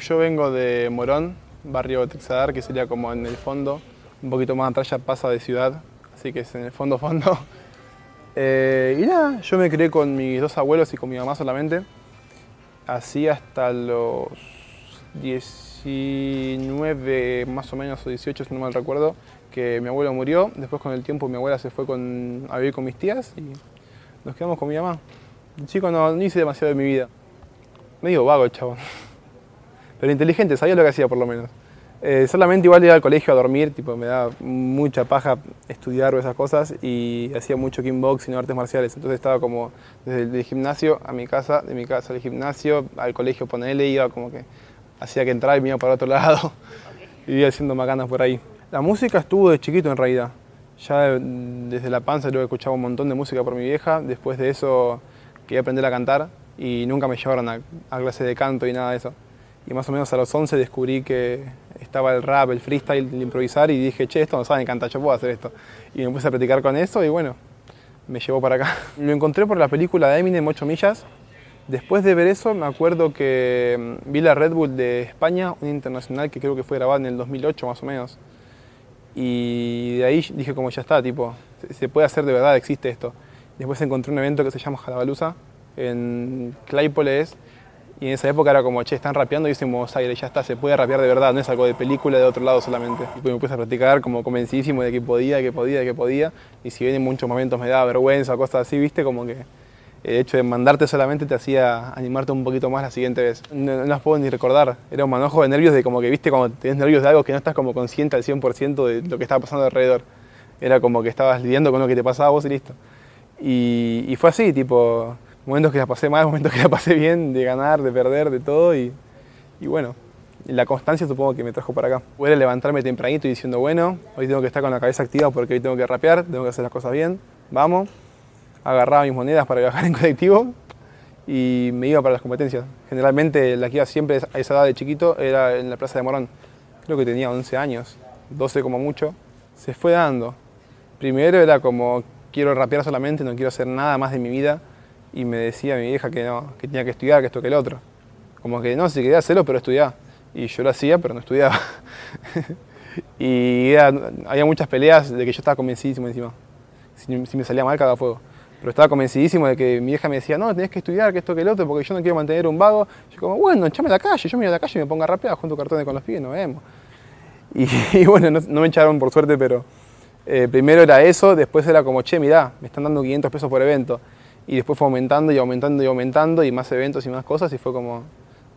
Yo vengo de Morón, barrio Texadar, que sería como en el fondo, un poquito más atrás ya pasa de ciudad, así que es en el fondo fondo. Eh, y nada, yo me crié con mis dos abuelos y con mi mamá solamente, así hasta los 19 más o menos, o 18 si no mal recuerdo, que mi abuelo murió. Después con el tiempo mi abuela se fue con, a vivir con mis tías y nos quedamos con mi mamá. El chico no, hice demasiado de mi vida. Medio vago, chavo. Pero inteligente, sabía lo que hacía por lo menos. Eh, solamente igual iba al colegio a dormir, tipo, me da mucha paja estudiar o esas cosas y hacía mucho kickboxing o artes marciales. Entonces estaba como desde el gimnasio a mi casa, de mi casa al gimnasio, al colegio ponele, iba como que hacía que entraba y me iba para otro lado. y iba haciendo macanas por ahí. La música estuvo de chiquito en realidad. Ya desde la panza luego escuchaba un montón de música por mi vieja. Después de eso quería aprender a cantar y nunca me llevaron a, a de canto y nada de eso. Más o menos a los 11 descubrí que estaba el rap, el freestyle, el improvisar y dije, che, esto no saben cantar, yo puedo hacer esto. Y me puse a practicar con eso y bueno, me llevó para acá. Lo encontré por la película de Eminem, 8 millas. Después de ver eso, me acuerdo que mm, vi la Red Bull de España, un internacional que creo que fue grabado en el 2008 más o menos. Y de ahí dije como ya está, tipo, se puede hacer de verdad, existe esto. Después encontré un evento que se llama Jalabalusa, en Claypole es, y en esa época era como, che, están rapeando y dicen Buenos Aires, ya está, se puede rapear de verdad, no es algo de película de otro lado solamente. Y me puse a practicar como convencidísimo de que podía, de que podía, de que podía. Y si bien en muchos momentos me daba vergüenza cosas así, viste, como que el hecho de mandarte solamente te hacía animarte un poquito más la siguiente vez. No, no las puedo ni recordar, era un manojo de nervios de como que, viste, cuando tienes nervios de algo que no estás como consciente al 100% de lo que estaba pasando alrededor. Era como que estabas lidiando con lo que te pasaba a vos y listo. Y, y fue así, tipo, momentos que la pasé mal, momentos que la pasé bien, de ganar, de perder, de todo. Y, y bueno, la constancia supongo que me trajo para acá. Pude levantarme tempranito y diciendo, bueno, hoy tengo que estar con la cabeza activa porque hoy tengo que rapear, tengo que hacer las cosas bien, vamos. Agarraba mis monedas para viajar en colectivo y me iba para las competencias. Generalmente la que iba siempre a esa edad de chiquito era en la Plaza de Morón. Creo que tenía 11 años, 12 como mucho. Se fue dando. Primero era como, quiero rapear solamente, no quiero hacer nada más de mi vida y me decía mi vieja que no, que tenía que estudiar, que esto, que el otro. Como que no, si quería hacerlo, pero estudiar. Y yo lo hacía, pero no estudiaba. y era, había muchas peleas de que yo estaba convencidísimo encima. Si, si me salía mal, cada fuego. Pero estaba convencidísimo de que mi vieja me decía, no, tenés que estudiar, que esto, que el otro, porque yo no quiero mantener un vago. Yo como, bueno, echame a la calle, yo me voy a la calle y me pongo a rapear, junto cartones con los pibes, nos vemos. Y, y bueno, no, no, me echaron por suerte, pero eh, primero era eso, después era como, che, mirá, me están dando 500 pesos por evento y después fue aumentando y aumentando y aumentando y más eventos y más cosas y fue como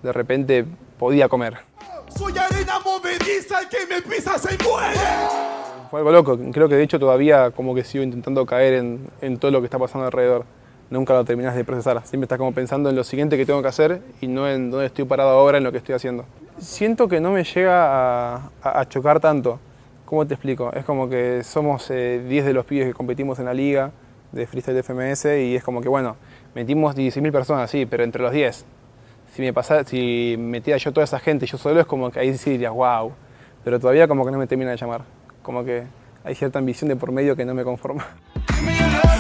de repente podía comer. Soy arena movediza, el que me pisa se muere. Fue algo loco, creo que de hecho todavía como que sigo intentando caer en, en todo lo que está pasando alrededor. Nunca lo terminas de procesar, siempre estás como pensando en lo siguiente que tengo que hacer y no en dónde estoy parado ahora, en lo que estoy haciendo. Siento que no me llega a, a, a chocar tanto. ¿Cómo te explico? Es como que somos 10 eh, de los pibes que competimos en la liga, de freestyle de FMS y es como que, bueno, metimos 16.000 personas, sí, pero entre los 10. Si me pasara, si metía yo toda esa gente, yo solo es como que ahí sí diría, wow. Pero todavía como que no me termina de llamar. Como que hay cierta ambición de por medio que no me conforma.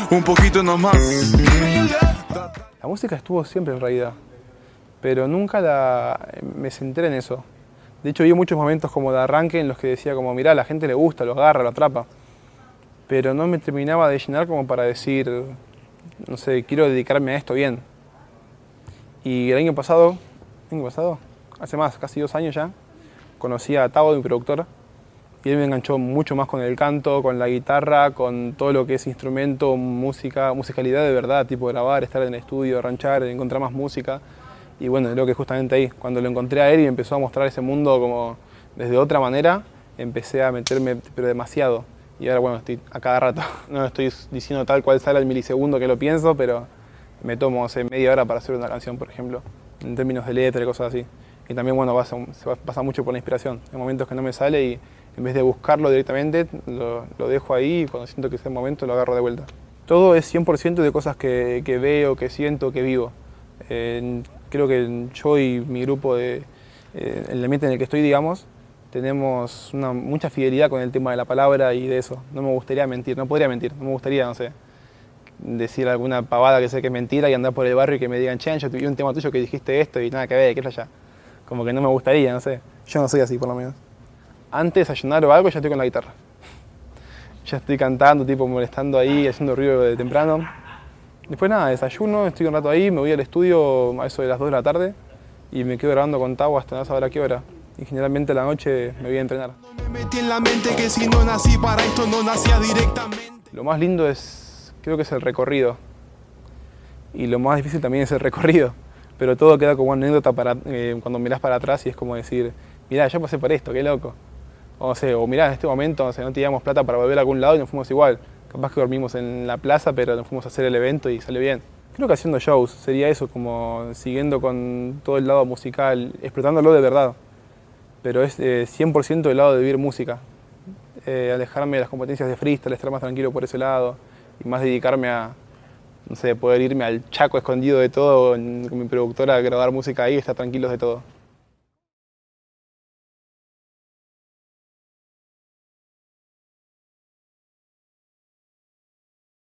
Un poquito nomás. La música estuvo siempre en realidad, pero nunca la, me centré en eso. De hecho, vi muchos momentos como de arranque en los que decía como, mirá, a la gente le gusta, lo agarra, lo atrapa pero no me terminaba de llenar como para decir, no sé, quiero dedicarme a esto bien. Y el año pasado, año pasado, hace más, casi dos años ya, conocí a Tavo, mi productor, y él me enganchó mucho más con el canto, con la guitarra, con todo lo que es instrumento, música, musicalidad de verdad, tipo grabar, estar en el estudio, ranchar, encontrar más música. Y bueno, creo que justamente ahí, cuando lo encontré a él y empezó a mostrar ese mundo como desde otra manera, empecé a meterme, pero demasiado y ahora bueno, estoy a cada rato. No estoy diciendo tal cual sale al milisegundo que lo pienso, pero me tomo hace media hora para hacer una canción, por ejemplo, en términos de letra y cosas así. Y también, bueno, pasa, pasa mucho por la inspiración. Hay momentos que no me sale y en vez de buscarlo directamente, lo, lo dejo ahí y cuando siento que es el momento lo agarro de vuelta. Todo es 100% de cosas que, que, veo, que siento, que vivo. Eh, creo que yo y mi grupo, de, eh, el ambiente en el que estoy, digamos, tenemos mucha fidelidad con el tema de la palabra y de eso. No me gustaría mentir, no podría mentir, no me gustaría, no sé, decir alguna pavada que sé que es mentira y andar por el barrio y que me digan, che, yo tuve un tema tuyo que dijiste esto y nada que ver, ¿qué es allá? como que no me gustaría, no sé. Yo no soy así por lo menos. Antes de desayunar o algo ya estoy con la guitarra. Ya estoy cantando, tipo molestando ahí, haciendo ruido de temprano. Después nada, desayuno, estoy un rato ahí, me voy al estudio a eso de las 2 de la tarde y me quedo grabando con Tau hasta no saber a qué hora. Y generalmente a la noche me voy a entrenar. Lo más lindo es, creo que es el recorrido. Y lo más difícil también es el recorrido. Pero todo queda como anécdota para, eh, cuando mirás para atrás y es como decir, mirá, ya pasé por esto, qué loco. O, sé, o mirá, en este momento no, sé, no teníamos plata para volver a algún lado y nos fuimos igual. Capaz que dormimos en la plaza, pero nos fuimos a hacer el evento y salió bien. Creo que haciendo shows sería eso, como siguiendo con todo el lado musical, explotándolo de verdad. Pero es eh, 100% el lado de vivir música. Eh, alejarme de las competencias de freestyle, estar más tranquilo por ese lado y más dedicarme a, no sé, poder irme al chaco escondido de todo con mi productora grabar música ahí y estar tranquilos de todo.